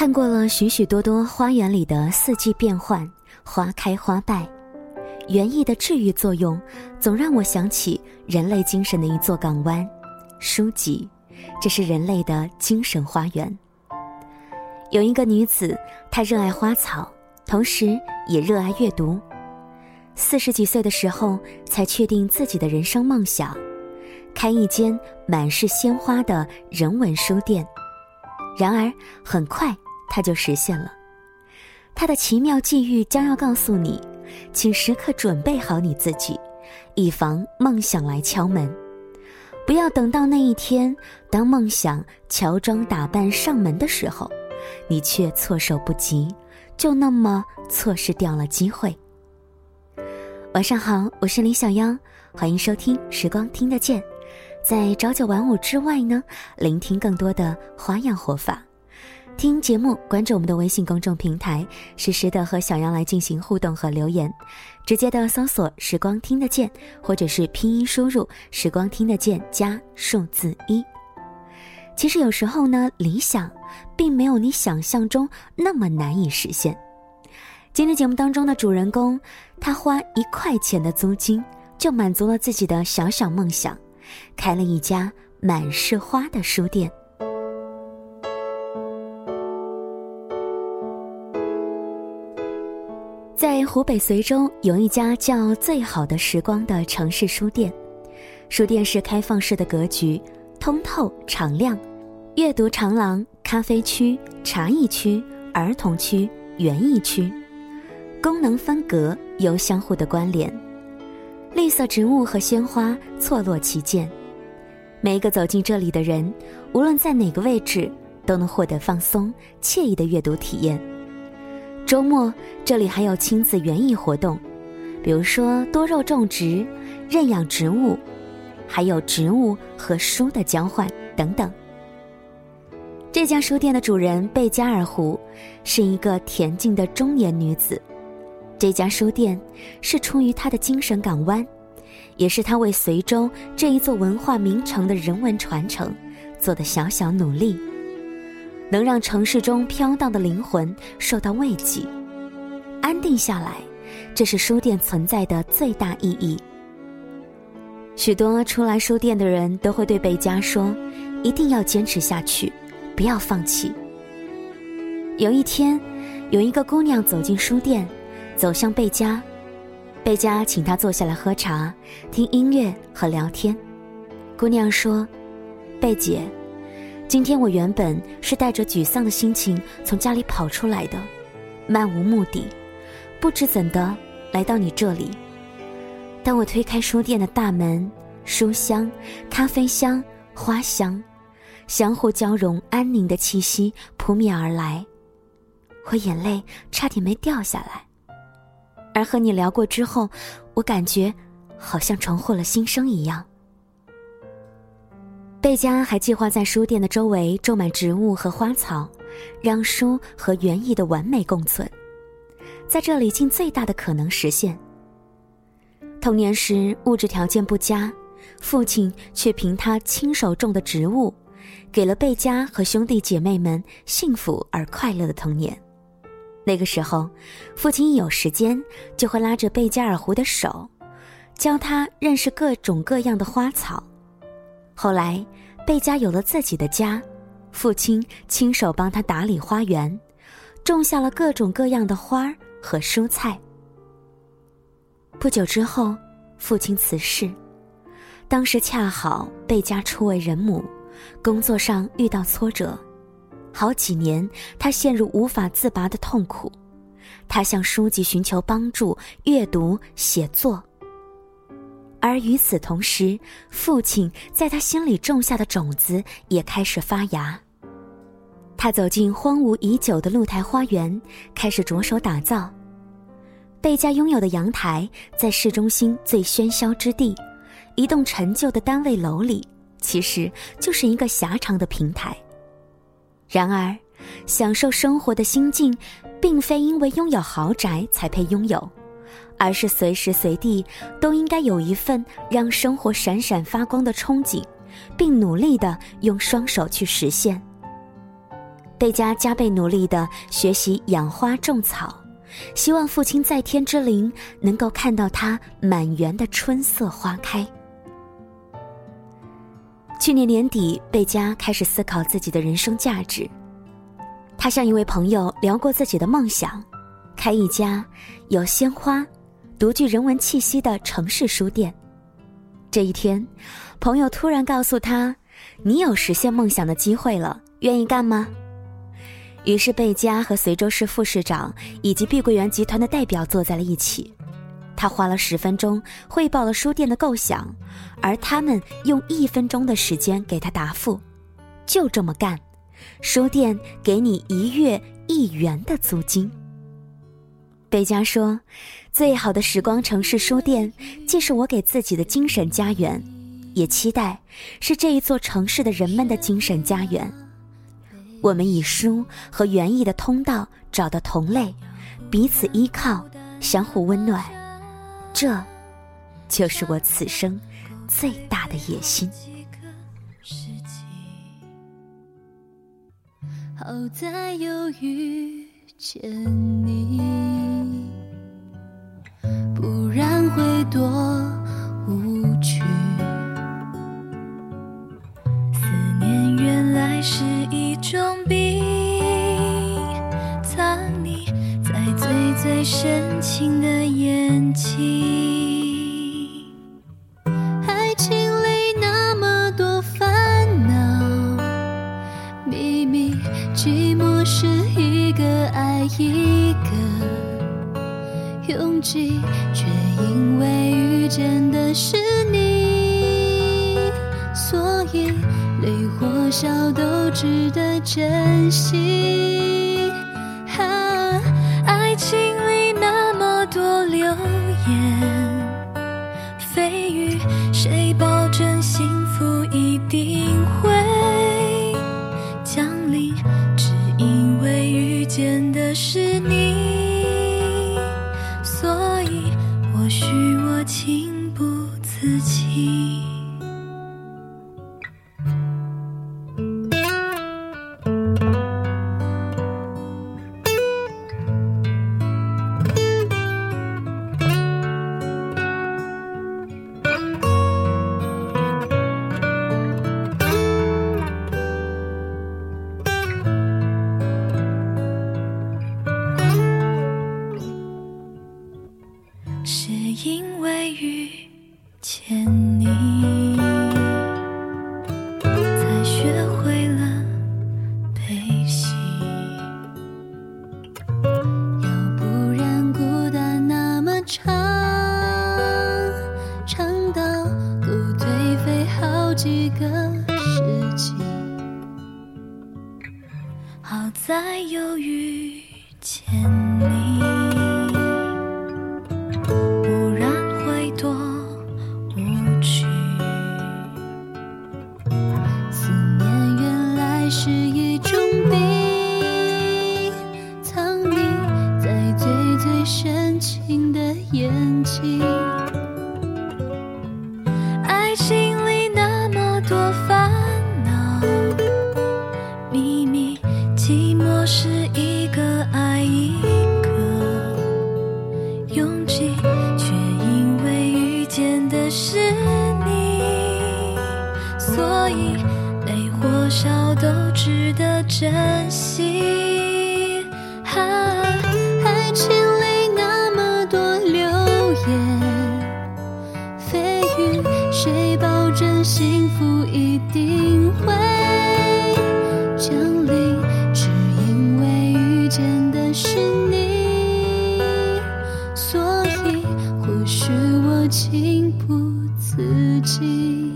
看过了许许多多花园里的四季变换、花开花败，园艺的治愈作用，总让我想起人类精神的一座港湾——书籍。这是人类的精神花园。有一个女子，她热爱花草，同时也热爱阅读。四十几岁的时候，才确定自己的人生梦想，开一间满是鲜花的人文书店。然而，很快他就实现了。他的奇妙际遇将要告诉你，请时刻准备好你自己，以防梦想来敲门。不要等到那一天，当梦想乔装打扮上门的时候，你却措手不及，就那么错失掉了机会。晚上好，我是李小妖，欢迎收听《时光听得见》。在朝九晚五之外呢，聆听更多的花样活法。听节目，关注我们的微信公众平台，实时的和小杨来进行互动和留言。直接的搜索“时光听得见”，或者是拼音输入“时光听得见”加数字一。其实有时候呢，理想并没有你想象中那么难以实现。今天节目当中的主人公，他花一块钱的租金就满足了自己的小小梦想。开了一家满是花的书店。在湖北随州有一家叫“最好的时光”的城市书店，书店是开放式的格局，通透敞亮，阅读长廊、咖啡区、茶艺区、儿童区、园艺区，功能分隔又相互的关联。绿色植物和鲜花错落其间，每一个走进这里的人，无论在哪个位置，都能获得放松、惬意的阅读体验。周末这里还有亲子园艺活动，比如说多肉种植、认养植物，还有植物和书的交换等等。这家书店的主人贝加尔湖是一个恬静的中年女子。这家书店是出于她的精神港湾，也是她为随州这一座文化名城的人文传承做的小小努力，能让城市中飘荡的灵魂受到慰藉、安定下来，这是书店存在的最大意义。许多出来书店的人都会对贝佳说：“一定要坚持下去，不要放弃。”有一天，有一个姑娘走进书店。走向贝佳，贝佳请她坐下来喝茶、听音乐和聊天。姑娘说：“贝姐，今天我原本是带着沮丧的心情从家里跑出来的，漫无目的，不知怎的来到你这里。当我推开书店的大门，书香、咖啡香、花香，相互交融，安宁的气息扑面而来，我眼泪差点没掉下来。”而和你聊过之后，我感觉好像重获了新生一样。贝佳还计划在书店的周围种满植物和花草，让书和园艺的完美共存，在这里尽最大的可能实现。童年时物质条件不佳，父亲却凭他亲手种的植物，给了贝佳和兄弟姐妹们幸福而快乐的童年。那个时候，父亲一有时间就会拉着贝加尔湖的手，教他认识各种各样的花草。后来，贝加有了自己的家，父亲亲手帮他打理花园，种下了各种各样的花儿和蔬菜。不久之后，父亲辞世，当时恰好贝加初为人母，工作上遇到挫折。好几年，他陷入无法自拔的痛苦。他向书籍寻求帮助，阅读、写作。而与此同时，父亲在他心里种下的种子也开始发芽。他走进荒芜已久的露台花园，开始着手打造。贝家拥有的阳台在市中心最喧嚣之地，一栋陈旧的单位楼里，其实就是一个狭长的平台。然而，享受生活的心境，并非因为拥有豪宅才配拥有，而是随时随地都应该有一份让生活闪闪发光的憧憬，并努力的用双手去实现。贝加加倍努力地学习养花种草，希望父亲在天之灵能够看到他满园的春色花开。去年年底，贝加开始思考自己的人生价值。他向一位朋友聊过自己的梦想，开一家有鲜花、独具人文气息的城市书店。这一天，朋友突然告诉他：“你有实现梦想的机会了，愿意干吗？”于是，贝加和随州市副市长以及碧桂园集团的代表坐在了一起。他花了十分钟汇报了书店的构想，而他们用一分钟的时间给他答复：“就这么干。”书店给你一月一元的租金。贝佳说：“最好的时光城市书店，既是我给自己的精神家园，也期待是这一座城市的人们的精神家园。我们以书和园艺的通道找到同类，彼此依靠，相互温暖。这，就是我此生最大的野心。”好在又遇见你，多无趣，思念原来是一种病，藏匿在最最深情的眼睛。爱情里那么多烦恼秘密，寂寞是一个爱一个。拥挤，却因为遇见的是你，所以泪或笑都值得珍惜。爱情里那么多流言几个世纪好在有雨多烦恼秘密寂寞是一个爱一个拥挤却因为遇见的是你所以累或笑都值得珍惜。是你，所以或许我情不自禁。